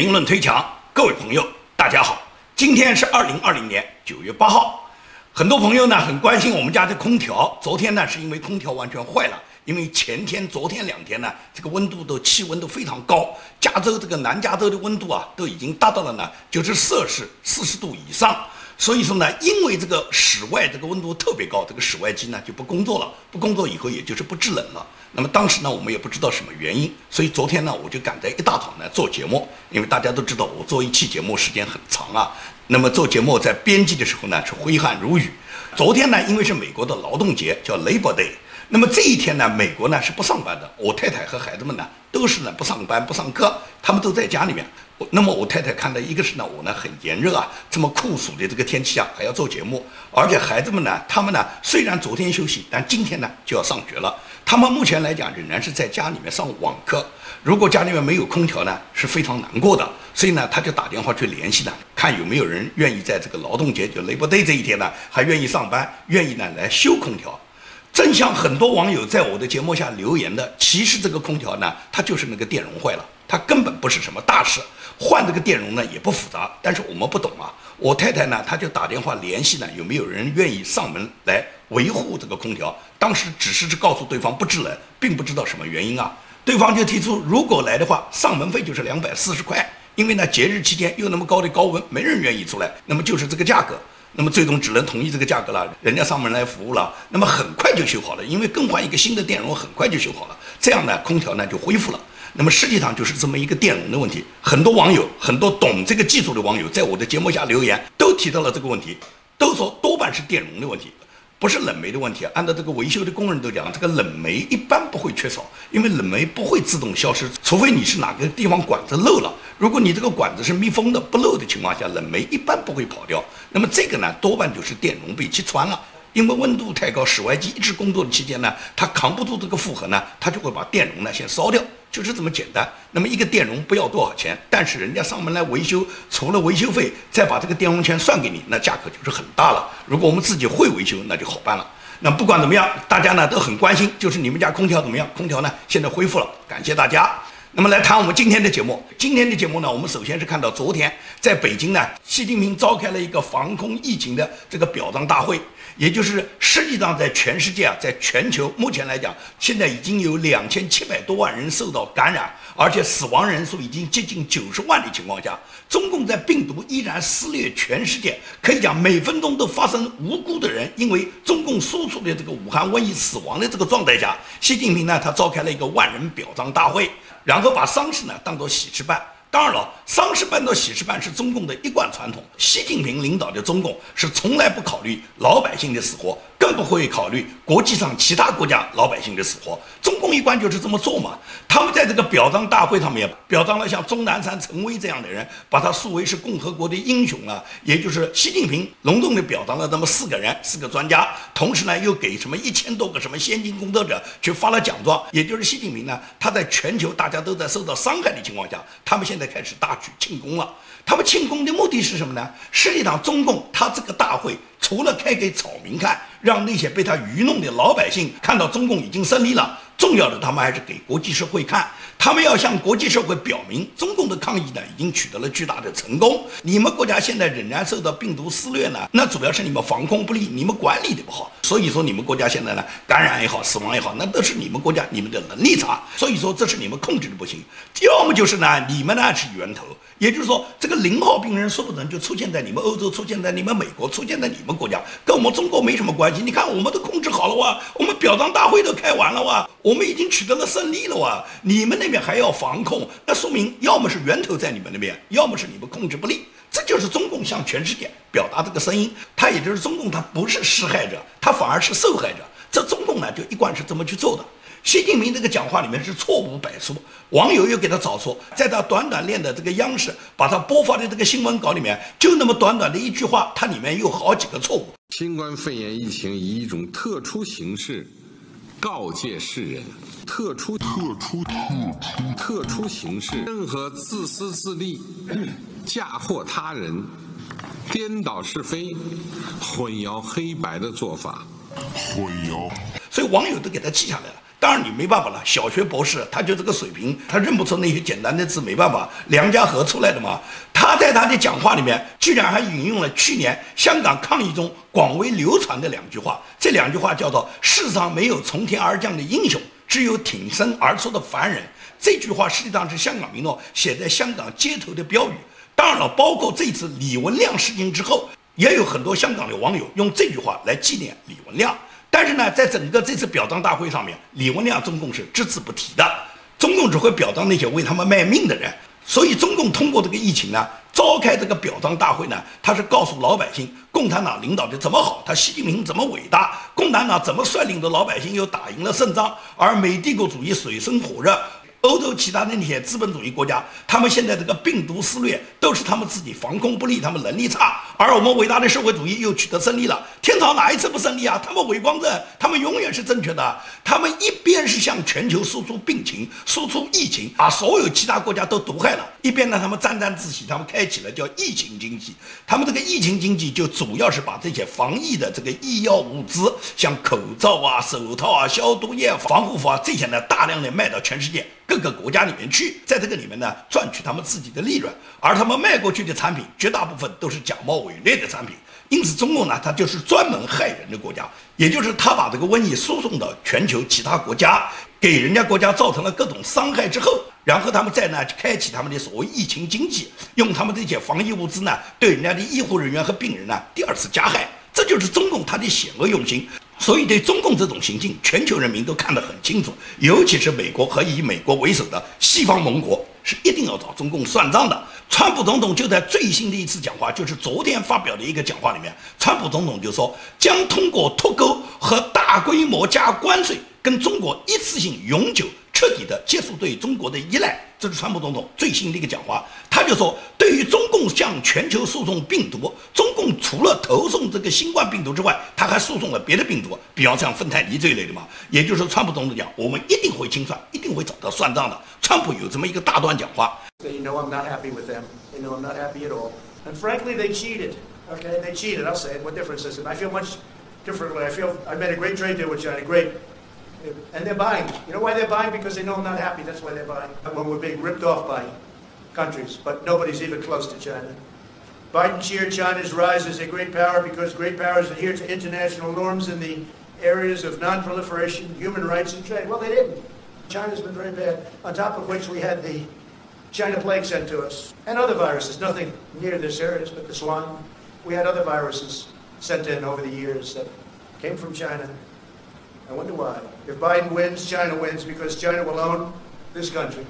评论推墙，各位朋友，大家好，今天是二零二零年九月八号。很多朋友呢很关心我们家的空调，昨天呢是因为空调完全坏了，因为前天、昨天两天呢这个温度都气温都非常高，加州这个南加州的温度啊都已经达到了呢就是摄氏四十度以上。所以说呢，因为这个室外这个温度特别高，这个室外机呢就不工作了，不工作以后也就是不制冷了。那么当时呢，我们也不知道什么原因，所以昨天呢，我就赶在一大早呢做节目，因为大家都知道我做一期节目时间很长啊。那么做节目在编辑的时候呢是挥汗如雨。昨天呢，因为是美国的劳动节，叫 Labor Day，那么这一天呢，美国呢是不上班的，我太太和孩子们呢都是呢不上班不上课，他们都在家里面。那么我太太看到，一个是呢，我呢很炎热啊，这么酷暑的这个天气啊还要做节目，而且孩子们呢，他们呢虽然昨天休息，但今天呢就要上学了。他们目前来讲仍然是在家里面上网课。如果家里面没有空调呢，是非常难过的。所以呢，他就打电话去联系呢，看有没有人愿意在这个劳动节就 Labor Day 这一天呢，还愿意上班，愿意呢来修空调。正像很多网友在我的节目下留言的，其实这个空调呢，它就是那个电容坏了，它根本不是什么大事。换这个电容呢也不复杂，但是我们不懂啊。我太太呢，她就打电话联系呢，有没有人愿意上门来维护这个空调？当时只是告诉对方不制冷，并不知道什么原因啊。对方就提出，如果来的话，上门费就是两百四十块。因为呢，节日期间又那么高的高温，没人愿意出来，那么就是这个价格。那么最终只能同意这个价格了，人家上门来服务了，那么很快就修好了，因为更换一个新的电容很快就修好了，这样呢，空调呢就恢复了。那么实际上就是这么一个电容的问题，很多网友，很多懂这个技术的网友，在我的节目下留言，都提到了这个问题，都说多半是电容的问题，不是冷媒的问题。按照这个维修的工人都讲，这个冷媒一般不会缺少，因为冷媒不会自动消失，除非你是哪个地方管子漏了。如果你这个管子是密封的，不漏的情况下，冷媒一般不会跑掉。那么这个呢，多半就是电容被击穿了，因为温度太高，室外机一直工作的期间呢，它扛不住这个负荷呢，它就会把电容呢先烧掉。就是这么简单。那么一个电容不要多少钱，但是人家上门来维修，除了维修费，再把这个电容钱算给你，那价格就是很大了。如果我们自己会维修，那就好办了。那不管怎么样，大家呢都很关心，就是你们家空调怎么样？空调呢现在恢复了，感谢大家。那么来谈我们今天的节目。今天的节目呢，我们首先是看到昨天在北京呢，习近平召开了一个防控疫情的这个表彰大会。也就是实际上在全世界啊，在全球目前来讲，现在已经有两千七百多万人受到感染，而且死亡人数已经接近九十万的情况下，中共在病毒依然肆虐全世界，可以讲每分钟都发生无辜的人因为中共输出的这个武汉瘟疫死亡的这个状态下，习近平呢，他召开了一个万人表彰大会，然后把丧事呢当做喜事办。当然了，丧事办到喜事办是中共的一贯传统。习近平领导的中共是从来不考虑老百姓的死活。更不会考虑国际上其他国家老百姓的死活，中共一贯就是这么做嘛。他们在这个表彰大会上面表彰了像钟南山、陈薇这样的人，把他树为是共和国的英雄啊。也就是习近平隆重的表彰了那么四个人，四个专家，同时呢又给什么一千多个什么先进工作者去发了奖状。也就是习近平呢，他在全球大家都在受到伤害的情况下，他们现在开始大举庆功了。他们庆功的目的是什么呢？实际上，中共他这个大会除了开给草民看，让那些被他愚弄的老百姓看到中共已经胜利了。重要的，他们还是给国际社会看，他们要向国际社会表明，中共的抗疫呢已经取得了巨大的成功。你们国家现在仍然受到病毒肆虐呢，那主要是你们防控不力，你们管理的不好。所以说，你们国家现在呢，感染也好，死亡也好，那都是你们国家你们的能力差。所以说，这是你们控制的不行。要么就是呢，你们呢是源头，也就是说，这个零号病人说不准就出现在你们欧洲，出现在你们美国，出现在你们国家，跟我们中国没什么关系。你看，我们都控制好了哇，我们表彰大会都开完了哇。我们已经取得了胜利了哇！你们那边还要防控，那说明要么是源头在你们那边，要么是你们控制不力。这就是中共向全世界表达这个声音。他也就是中共，他不是施害者，他反而是受害者。这中共呢，就一贯是这么去做的。习近平这个讲话里面是错误百出，网友又给他找错，在他短短练的这个央视把他播发的这个新闻稿里面，就那么短短的一句话，它里面有好几个错误。新冠肺炎疫情以一种特殊形式。告诫世人，特殊特殊特殊特殊形式，任何自私自利、嫁祸他人、颠倒是非、混淆黑白的做法，混淆。所以网友都给他记下来了。当然你没办法了，小学博士他就这个水平，他认不出那些简单的字，没办法，梁家河出来的嘛。他在他的讲话里面居然还引用了去年香港抗议中广为流传的两句话，这两句话叫做“世上没有从天而降的英雄，只有挺身而出的凡人”。这句话实际上是香港民众写在香港街头的标语。当然了，包括这次李文亮事件之后，也有很多香港的网友用这句话来纪念李文亮。但是呢，在整个这次表彰大会上面，李文亮中共是只字不提的。中共只会表彰那些为他们卖命的人。所以，中共通过这个疫情呢，召开这个表彰大会呢，他是告诉老百姓，共产党领导的怎么好，他习近平怎么伟大，共产党怎么率领着老百姓又打赢了胜仗，而美帝国主义水深火热。欧洲其他的那些资本主义国家，他们现在这个病毒肆虐，都是他们自己防控不力，他们能力差。而我们伟大的社会主义又取得胜利了。天朝哪一次不胜利啊？他们伪光正，他们永远是正确的。他们一边是向全球输出病情、输出疫情，把所有其他国家都毒害了；一边呢，他们沾沾自喜，他们开启了叫疫情经济。他们这个疫情经济就主要是把这些防疫的这个医药物资，像口罩啊、手套啊、消毒液、防护服啊这些呢，大量的卖到全世界。各个国家里面去，在这个里面呢赚取他们自己的利润，而他们卖过去的产品绝大部分都是假冒伪劣的产品，因此中共呢，它就是专门害人的国家，也就是他把这个瘟疫输送到全球其他国家，给人家国家造成了各种伤害之后，然后他们再呢开启他们的所谓疫情经济，用他们这些防疫物资呢对人家的医护人员和病人呢第二次加害，这就是中共他的险恶用心。所以，对中共这种行径，全球人民都看得很清楚，尤其是美国和以美国为首的西方盟国，是一定要找中共算账的。川普总统就在最新的一次讲话，就是昨天发表的一个讲话里面，川普总统就说，将通过脱钩和大规模加关税，跟中国一次性永久。彻底的结束对中国的依赖，这是川普总统最新的一个讲话。他就说，对于中共向全球输送病毒，中共除了投送这个新冠病毒之外，他还输送了别的病毒，比方像芬太尼这一类的嘛。也就是川普总统讲，我们一定会清算，一定会找到算账的。川普有这么一个大段讲话。You know I'm not happy with them. You know I'm not happy at all. and frankly they cheated okay they cheated i'll say what difference is it i feel much differently I feel I made a great trade deal with China. Great. And they're buying. You know why they're buying? Because they know I'm not happy. That's why they're buying. When we're being ripped off by countries, but nobody's even close to China. Biden cheered China's rise as a great power because great powers adhere to international norms in the areas of non-proliferation, human rights, and trade. Well, they didn't. China's been very bad. On top of which, we had the China plague sent to us and other viruses. Nothing near this serious, but the swine. We had other viruses sent in over the years that came from China. I wonder why. If Biden wins, China wins because China will own this country.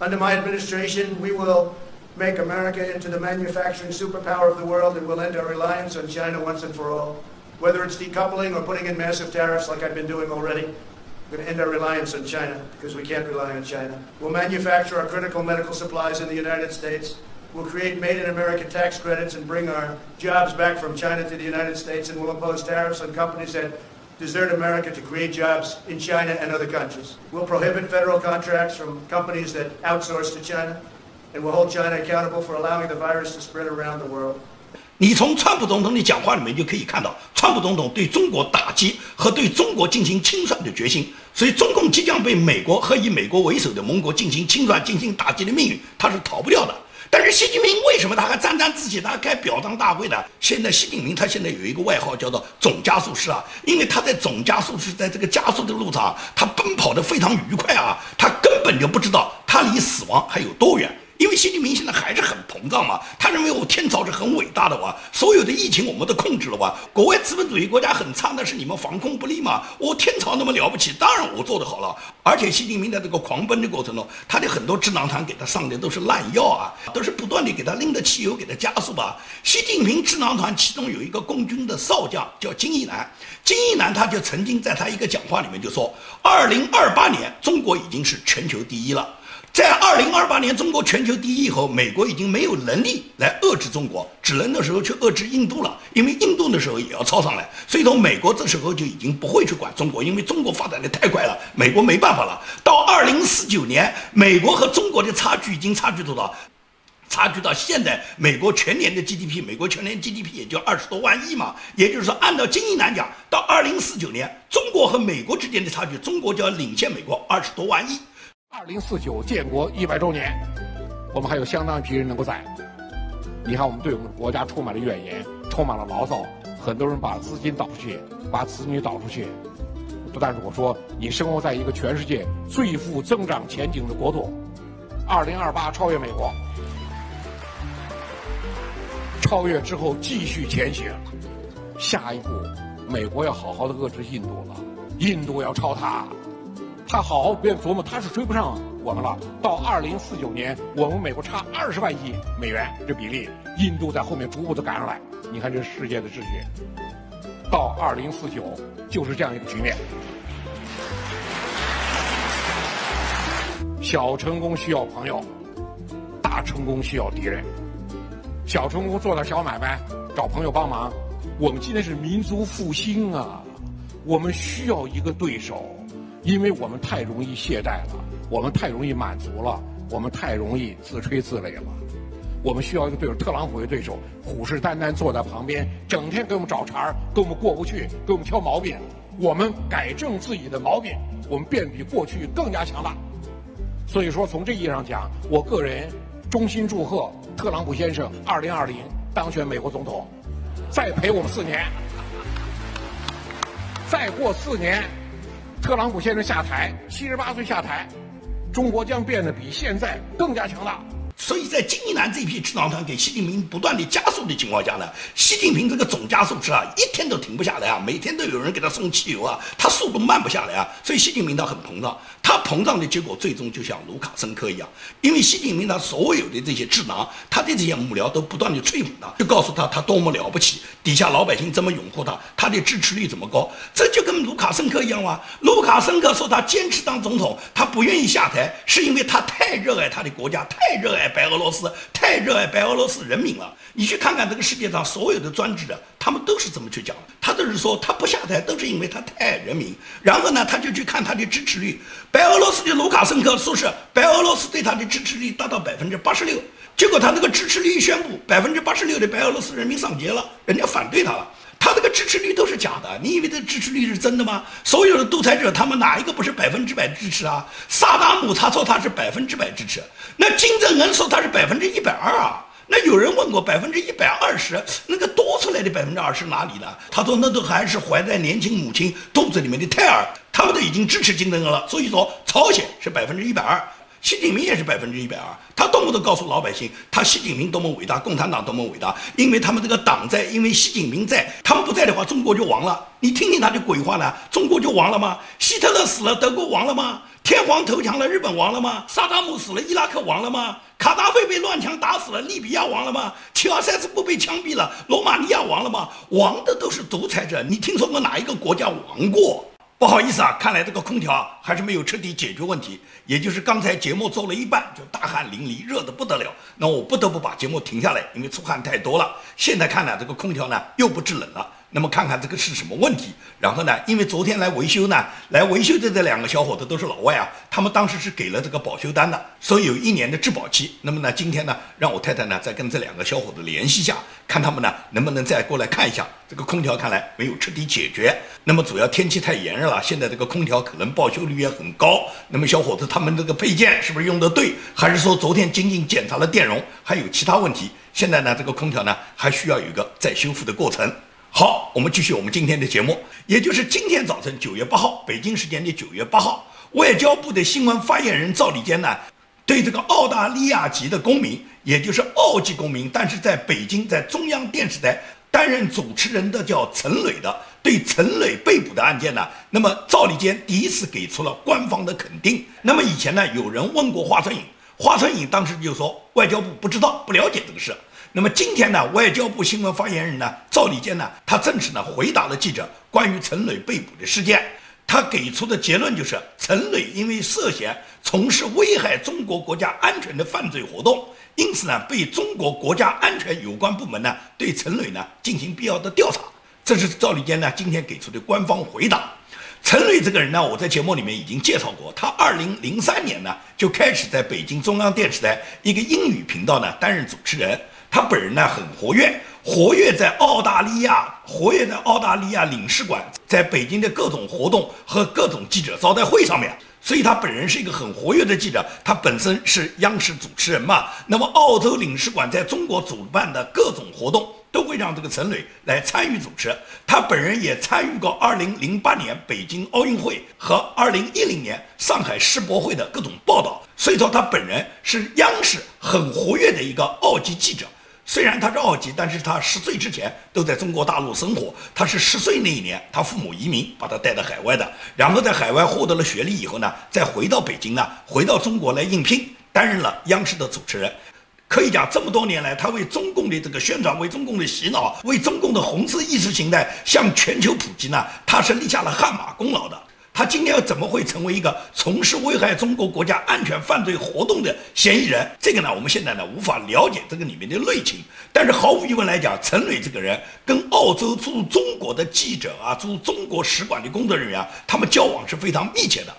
Under my administration, we will make America into the manufacturing superpower of the world and we'll end our reliance on China once and for all. Whether it's decoupling or putting in massive tariffs like I've been doing already, we're going to end our reliance on China because we can't rely on China. We'll manufacture our critical medical supplies in the United States. We'll create made in America tax credits and bring our jobs back from China to the United States, and we'll impose tariffs on companies that desert America to create jobs in China and other countries. We'll prohibit federal contracts from companies that outsource to China, and we'll hold China accountable for allowing the virus to spread around the world. 你从川普总统的讲话里面就可以看到，川普总统对中国打击和对中国进行清算的决心。所以，中共即将被美国和以美国为首的盟国进行清算、进行打击的命运，他是逃不掉的。但是习近平为什么他还沾沾自喜，他还开表彰大会呢？现在习近平他现在有一个外号叫做“总加速师”啊，因为他在总加速师在这个加速的路上，他奔跑的非常愉快啊，他根本就不知道他离死亡还有多远。因为习近平现在还是很膨胀嘛，他认为我天朝是很伟大的哇，所有的疫情我们都控制了哇，国外资本主义国家很差，但是你们防控不力嘛，我天朝那么了不起，当然我做得好了。而且习近平在这个狂奔的过程中，他的很多智囊团给他上的都是烂药啊，都是不断的给他拎着汽油给他加速吧。习近平智囊团其中有一个共军的少将叫金一南，金一南他就曾经在他一个讲话里面就说，二零二八年中国已经是全球第一了。在二零二八年，中国全球第一以后，美国已经没有能力来遏制中国，只能那时候去遏制印度了，因为印度那时候也要超上来，所以说美国这时候就已经不会去管中国，因为中国发展的太快了，美国没办法了。到二零四九年，美国和中国的差距已经差距多少？差距到现在美国全年的 GDP，美国全年 GDP 也就二十多万亿嘛。也就是说，按照金一南讲，到二零四九年，中国和美国之间的差距，中国就要领先美国二十多万亿。二零四九建国一百周年，我们还有相当一批人能够在。你看，我们对我们国家充满了怨言，充满了牢骚，很多人把资金倒出去，把子女倒出去。不但是我说，你生活在一个全世界最富增长前景的国度，二零二八超越美国，超越之后继续前行，下一步，美国要好好的遏制印度了，印度要超它。他好好别琢磨，他是追不上我们了。到二零四九年，我们美国差二十万亿美元这比例，印度在后面逐步的赶上来。你看这世界的秩序，到二零四九就是这样一个局面。小成功需要朋友，大成功需要敌人。小成功做点小买卖，找朋友帮忙。我们今天是民族复兴啊，我们需要一个对手。因为我们太容易懈怠了，我们太容易满足了，我们太容易自吹自擂了。我们需要一个对手，特朗普的对手，虎视眈眈坐在旁边，整天给我们找茬儿，跟我们过不去，给我们挑毛病。我们改正自己的毛病，我们变比过去更加强大。所以说，从这意义上讲，我个人衷心祝贺特朗普先生二零二零当选美国总统，再陪我们四年，再过四年。特朗普先生下台，七十八岁下台，中国将变得比现在更加强大。所以在金一南这批智囊团给习近平不断的加速的情况下呢，习近平这个总加速车啊，一天都停不下来啊，每天都有人给他送汽油啊，他速度慢不下来啊，所以习近平他很膨胀，他膨胀的结果最终就像卢卡申科一样，因为习近平他所有的这些智囊，他的这些幕僚都不断的吹捧他，就告诉他他多么了不起，底下老百姓怎么拥护他，他的支持率怎么高，这就跟卢卡申科一样啊。卢卡申科说他坚持当总统，他不愿意下台，是因为他太热爱他的国家，太热爱。白俄罗斯太热爱白俄罗斯人民了，你去看看这个世界上所有的专制的，他们都是这么去讲的。他都是说他不下台，都是因为他太爱人民。然后呢，他就去看他的支持率。白俄罗斯的卢卡申科说是白俄罗斯对他的支持率达到百分之八十六，结果他那个支持率一宣布，百分之八十六的白俄罗斯人民上街了，人家反对他了。他这个支持率都是假的，你以为这支持率是真的吗？所有的独裁者，他们哪一个不是百分之百支持啊？萨达姆他说他是百分之百支持，那金正恩说他是百分之一百二啊。那有人问过百分之一百二十，那个多出来的百分之二十哪里的？他说那都还是怀在年轻母亲肚子里面的胎儿，他们都已经支持金正恩了。所以说朝鲜是百分之一百二。习近平也是百分之一百二，他动不动告诉老百姓，他习近平多么伟大，共产党多么伟大，因为他们这个党在，因为习近平在，他们不在的话，中国就亡了。你听听他的鬼话呢？中国就亡了吗？希特勒死了，德国亡了吗？天皇投降了，日本亡了吗？萨达姆死了，伊拉克亡了吗？卡扎菲被乱枪打死了，利比亚亡了吗？齐尔塞斯布被枪毙了，罗马尼亚亡了吗？亡的都是独裁者，你听说过哪一个国家亡过？不好意思啊，看来这个空调还是没有彻底解决问题。也就是刚才节目做了一半，就大汗淋漓，热得不得了。那我不得不把节目停下来，因为出汗太多了。现在看来，这个空调呢又不制冷了。那么看看这个是什么问题？然后呢，因为昨天来维修呢，来维修的这两个小伙子都是老外啊，他们当时是给了这个保修单的，所以有一年的质保期。那么呢，今天呢，让我太太呢再跟这两个小伙子联系一下，看他们呢能不能再过来看一下这个空调。看来没有彻底解决。那么主要天气太炎热了，现在这个空调可能报修率也很高。那么小伙子他们这个配件是不是用的对，还是说昨天仅仅检查了电容，还有其他问题？现在呢，这个空调呢还需要有一个再修复的过程。好，我们继续我们今天的节目，也就是今天早晨九月八号，北京时间的九月八号，外交部的新闻发言人赵立坚呢，对这个澳大利亚籍的公民，也就是澳籍公民，但是在北京在中央电视台担任主持人的叫陈磊的，对陈磊被捕的案件呢，那么赵立坚第一次给出了官方的肯定。那么以前呢，有人问过华春莹，华春莹当时就说外交部不知道，不了解这个事。那么今天呢，外交部新闻发言人呢赵立坚呢，他正式呢回答了记者关于陈磊被捕的事件。他给出的结论就是，陈磊因为涉嫌从事危害中国国家安全的犯罪活动，因此呢被中国国家安全有关部门呢对陈磊呢进行必要的调查。这是赵立坚呢今天给出的官方回答。陈瑞这个人呢，我在节目里面已经介绍过，他二零零三年呢就开始在北京中央电视台一个英语频道呢担任主持人。他本人呢很活跃，活跃在澳大利亚，活跃在澳大利亚领事馆，在北京的各种活动和各种记者招待会上面。所以他本人是一个很活跃的记者，他本身是央视主持人嘛。那么澳洲领事馆在中国主办的各种活动，都会让这个陈磊来参与主持。他本人也参与过2008年北京奥运会和2010年上海世博会的各种报道。所以说他本人是央视很活跃的一个澳籍记者。虽然他是澳籍，但是他十岁之前都在中国大陆生活。他是十岁那一年，他父母移民把他带到海外的，然后在海外获得了学历以后呢，再回到北京呢，回到中国来应聘，担任了央视的主持人。可以讲，这么多年来，他为中共的这个宣传，为中共的洗脑，为中共的红色意识形态向全球普及呢，他是立下了汗马功劳的。他今天怎么会成为一个从事危害中国国家安全犯罪活动的嫌疑人？这个呢，我们现在呢无法了解这个里面的内情。但是毫无疑问来讲，陈磊这个人跟澳洲驻中国的记者啊，驻中国使馆的工作人员，他们交往是非常密切的。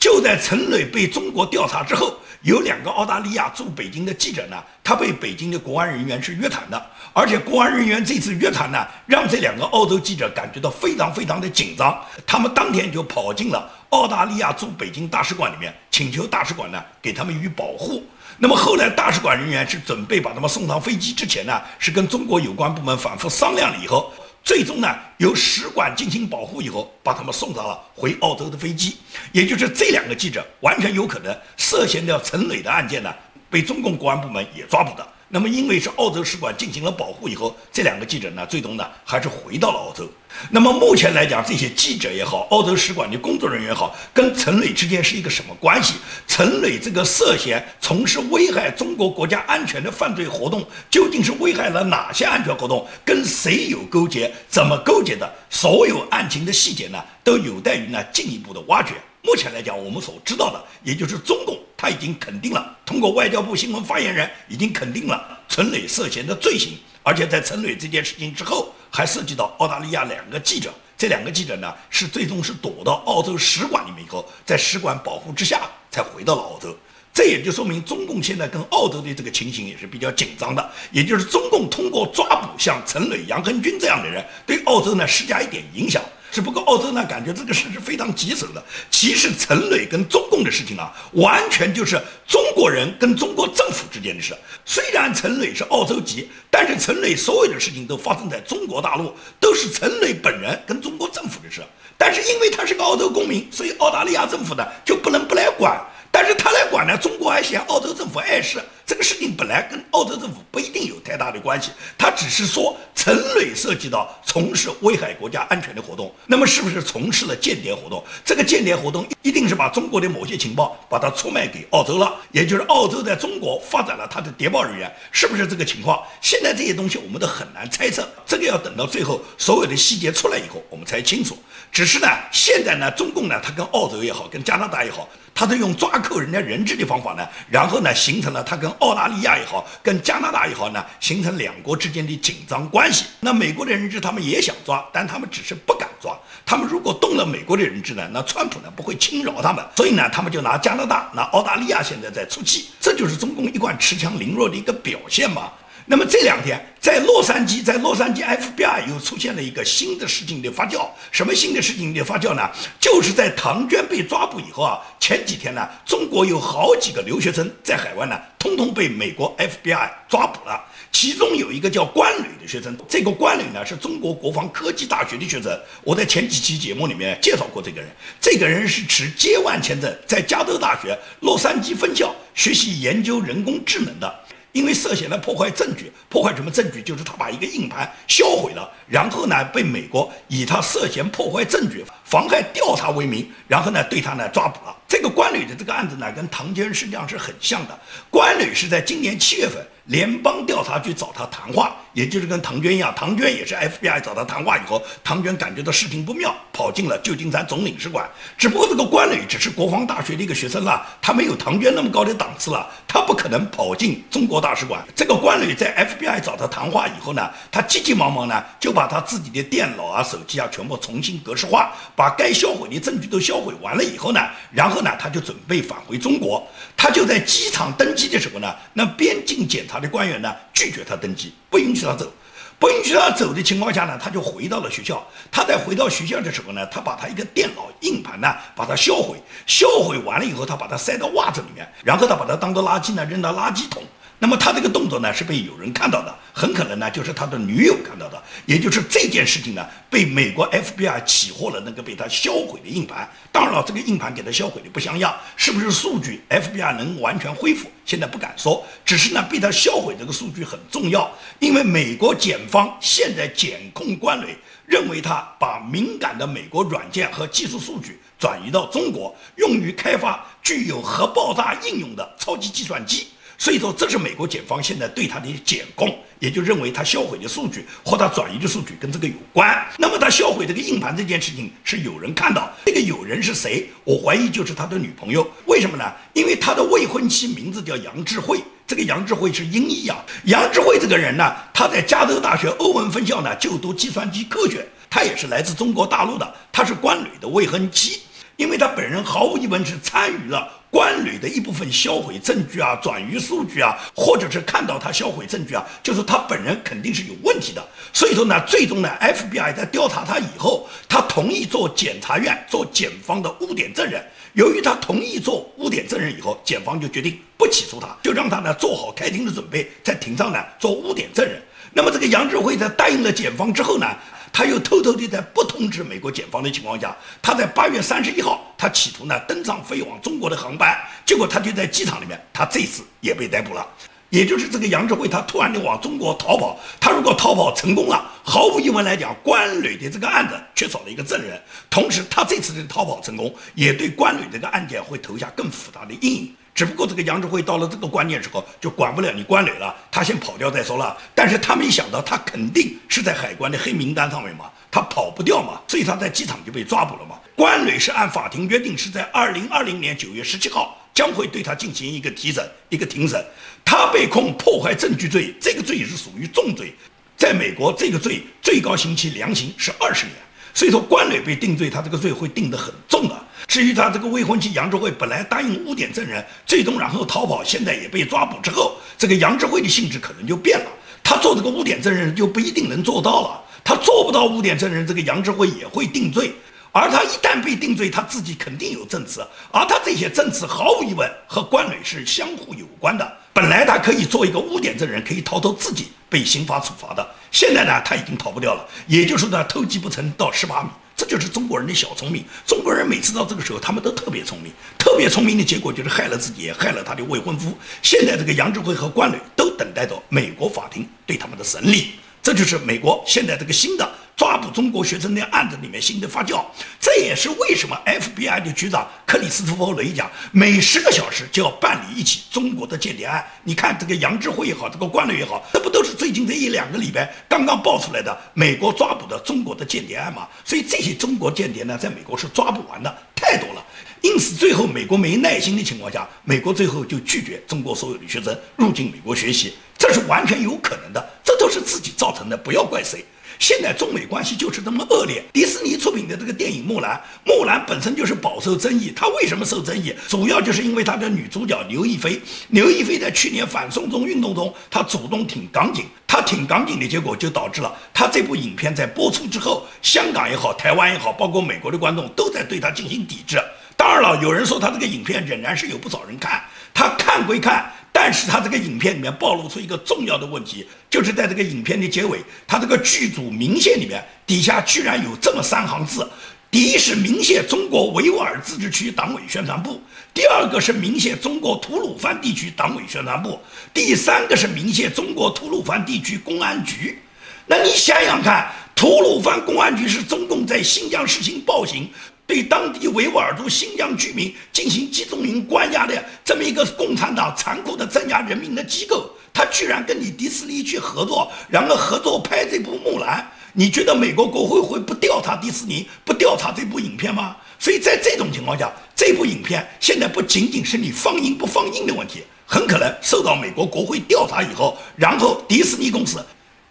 就在陈磊被中国调查之后，有两个澳大利亚驻北京的记者呢，他被北京的国安人员是约谈的。而且国安人员这次约谈呢，让这两个澳洲记者感觉到非常非常的紧张。他们当天就跑进了澳大利亚驻北京大使馆里面，请求大使馆呢给他们予以保护。那么后来大使馆人员是准备把他们送上飞机之前呢，是跟中国有关部门反复商量了以后，最终呢由使馆进行保护以后，把他们送上了回澳洲的飞机。也就是这两个记者完全有可能涉嫌掉陈磊的案件呢，被中共公安部门也抓捕的。那么，因为是澳洲使馆进行了保护以后，这两个记者呢，最终呢还是回到了澳洲。那么目前来讲，这些记者也好，澳洲使馆的工作人员也好，跟陈磊之间是一个什么关系？陈磊这个涉嫌从事危害中国国家安全的犯罪活动，究竟是危害了哪些安全活动？跟谁有勾结？怎么勾结的？所有案情的细节呢，都有待于呢进一步的挖掘。目前来讲，我们所知道的，也就是中共他已经肯定了，通过外交部新闻发言人已经肯定了陈磊涉嫌的罪行，而且在陈磊这件事情之后，还涉及到澳大利亚两个记者，这两个记者呢是最终是躲到澳洲使馆里面以后，在使馆保护之下才回到了澳洲，这也就说明中共现在跟澳洲的这个情形也是比较紧张的，也就是中共通过抓捕像陈磊、杨恒军这样的人，对澳洲呢施加一点影响。只不过澳洲呢，感觉这个事是非常棘手的。其实陈磊跟中共的事情啊，完全就是中国人跟中国政府之间的事。虽然陈磊是澳洲籍，但是陈磊所有的事情都发生在中国大陆，都是陈磊本人跟中国政府的事。但是因为他是个澳洲公民，所以澳大利亚政府呢就不能不来管。但是他来管呢，中国还嫌澳洲政府碍事。这个事情本来跟澳洲政府不一定有太大的关系，他只是说陈磊涉及到从事危害国家安全的活动，那么是不是从事了间谍活动？这个间谍活动一定是把中国的某些情报把它出卖给澳洲了，也就是澳洲在中国发展了他的谍报人员，是不是这个情况？现在这些东西我们都很难猜测，这个要等到最后所有的细节出来以后，我们才清楚。只是呢，现在呢，中共呢，他跟澳洲也好，跟加拿大也好。他都用抓扣人家人质的方法呢，然后呢，形成了他跟澳大利亚也好，跟加拿大也好呢，形成两国之间的紧张关系。那美国的人质他们也想抓，但他们只是不敢抓。他们如果动了美国的人质呢，那川普呢不会轻饶他们，所以呢，他们就拿加拿大、拿澳大利亚现在在出气，这就是中共一贯恃强凌弱的一个表现嘛。那么这两天，在洛杉矶，在洛杉矶 FBI 又出现了一个新的事情的发酵。什么新的事情的发酵呢？就是在唐娟被抓捕以后啊，前几天呢，中国有好几个留学生在海外呢，通通被美国 FBI 抓捕了。其中有一个叫关磊的学生，这个关磊呢是中国国防科技大学的学生。我在前几期节目里面介绍过这个人，这个人是持 J1 签证，在加州大学洛杉矶分校学习研究人工智能的。因为涉嫌了破坏证据，破坏什么证据？就是他把一个硬盘销毁了，然后呢，被美国以他涉嫌破坏证据妨害调查为名，然后呢对他呢抓捕了。这个关旅的这个案子呢，跟唐娟实际上是很像的。关旅是在今年七月份，联邦调查局找他谈话，也就是跟唐娟一样，唐娟也是 FBI 找他谈话以后，唐娟感觉到事情不妙，跑进了旧金山总领事馆。只不过这个关旅只是国防大学的一个学生了，他没有唐娟那么高的档次了，他不可能跑进中国大使馆。这个关旅在 FBI 找他谈话以后呢，他急急忙忙呢就把他自己的电脑啊、手机啊全部重新格式化，把该销毁的证据都销毁完了以后呢，然后。后呢他就准备返回中国，他就在机场登机的时候呢，那边境检查的官员呢拒绝他登机，不允许他走，不允许他走的情况下呢，他就回到了学校。他在回到学校的时候呢，他把他一个电脑硬盘呢把它销毁，销毁完了以后，他把它塞到袜子里面，然后他把它当做垃圾呢扔到垃圾桶。那么他这个动作呢是被有人看到的，很可能呢就是他的女友看到的，也就是这件事情呢被美国 FBI 起获了那个被他销毁的硬盘。当然了，这个硬盘给他销毁的不像样，是不是数据 FBI 能完全恢复，现在不敢说。只是呢被他销毁这个数据很重要，因为美国检方现在检控关磊，认为他把敏感的美国软件和技术数据转移到中国，用于开发具有核爆炸应用的超级计算机。所以说，这是美国检方现在对他的检控，也就认为他销毁的数据或他转移的数据跟这个有关。那么他销毁这个硬盘这件事情是有人看到，这个有人是谁？我怀疑就是他的女朋友。为什么呢？因为他的未婚妻名字叫杨智慧，这个杨智慧是音译啊。杨智慧这个人呢，他在加州大学欧文分校呢就读计算机科学，他也是来自中国大陆的，他是关磊的未婚妻。因为他本人毫无疑问是参与了关旅的一部分销毁证据啊、转移数据啊，或者是看到他销毁证据啊，就是他本人肯定是有问题的。所以说呢，最终呢，FBI 在调查他以后，他同意做检察院、做检方的污点证人。由于他同意做污点证人以后，检方就决定不起诉他，就让他呢做好开庭的准备，在庭上呢做污点证人。那么这个杨志辉在答应了检方之后呢？他又偷偷地在不通知美国检方的情况下，他在八月三十一号，他企图呢登上飞往中国的航班，结果他就在机场里面，他这次也被逮捕了。也就是这个杨志辉，他突然的往中国逃跑，他如果逃跑成功了，毫无疑问来讲，关磊的这个案子缺少了一个证人，同时他这次的逃跑成功，也对关磊这个案件会投下更复杂的阴影。只不过这个杨志辉到了这个关键时候就管不了你关磊了，他先跑掉再说了。但是他没想到他肯定是在海关的黑名单上面嘛，他跑不掉嘛，所以他在机场就被抓捕了嘛。关磊是按法庭约定是在二零二零年九月十七号将会对他进行一个提审一个庭审。他被控破坏证据罪，这个罪是属于重罪，在美国这个罪最高刑期量刑是二十年。所以说关磊被定罪，他这个罪会定得很重的。至于他这个未婚妻杨智慧，本来答应污点证人，最终然后逃跑，现在也被抓捕之后，这个杨智慧的性质可能就变了。他做这个污点证人就不一定能做到了，他做不到污点证人，这个杨智慧也会定罪。而他一旦被定罪，他自己肯定有证词，而他这些证词毫无疑问和关磊是相互有关的。本来他可以做一个污点证人，可以逃脱自己被刑法处罚的，现在呢他已经逃不掉了。也就是说呢，偷鸡不成到十八米，这就是中国人的小聪明。中国人每次到这个时候，他们都特别聪明，特别聪明的结果就是害了自己，也害了他的未婚夫。现在这个杨志辉和关磊都等待着美国法庭对他们的审理，这就是美国现在这个新的。抓捕中国学生的案子里面新的发酵，这也是为什么 FBI 的局长克里斯托弗雷讲，每十个小时就要办理一起中国的间谍案。你看这个杨志辉也好，这个关磊也好，这不都是最近这一两个礼拜刚刚爆出来的美国抓捕的中国的间谍案吗？所以这些中国间谍呢，在美国是抓不完的，太多了。因此最后美国没耐心的情况下，美国最后就拒绝中国所有的学生入境美国学习，这是完全有可能的，这都是自己造成的，不要怪谁。现在中美关系就是这么恶劣。迪士尼出品的这个电影《木兰》，木兰本身就是饱受争议。它为什么受争议？主要就是因为它的女主角刘亦菲。刘亦菲在去年反送中运动中，她主动挺港警。她挺港警的结果，就导致了她这部影片在播出之后，香港也好，台湾也好，包括美国的观众都在对她进行抵制。当然了，有人说他这个影片仍然是有不少人看。他看归看。但是他这个影片里面暴露出一个重要的问题，就是在这个影片的结尾，他这个剧组明线里面底下居然有这么三行字：第一是明谢中国维吾尔自治区党委宣传部，第二个是明谢中国吐鲁番地区党委宣传部，第三个是明谢中国吐鲁番地区公安局。那你想想看，吐鲁番公安局是中共在新疆实行暴行，对当地维吾尔族新疆居民进行集中营关押的这么一个共产党残酷的镇压人民的机构，他居然跟你迪士尼去合作，然后合作拍这部《木兰》，你觉得美国国会会不调查迪士尼，不调查这部影片吗？所以在这种情况下，这部影片现在不仅仅是你放映不放映的问题，很可能受到美国国会调查以后，然后迪士尼公司。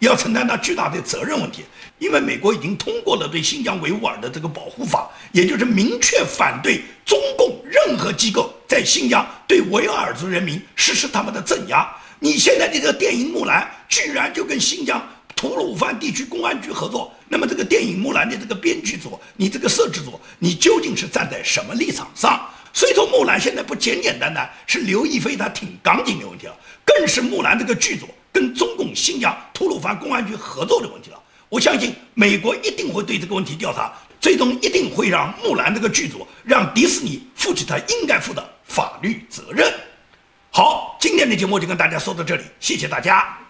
要承担他巨大的责任问题，因为美国已经通过了对新疆维吾尔的这个保护法，也就是明确反对中共任何机构在新疆对维吾尔族人民实施他们的镇压。你现在这个电影《木兰》居然就跟新疆吐鲁番地区公安局合作，那么这个电影《木兰》的这个编剧组，你这个摄制组，你究竟是站在什么立场上？所以说，《木兰》现在不简简单单是刘亦菲她挺刚劲的问题了，更是《木兰》这个剧组。跟中共新疆吐鲁番公安局合作的问题了，我相信美国一定会对这个问题调查，最终一定会让木兰这个剧组让迪士尼负起他应该负的法律责任。好，今天的节目就跟大家说到这里，谢谢大家。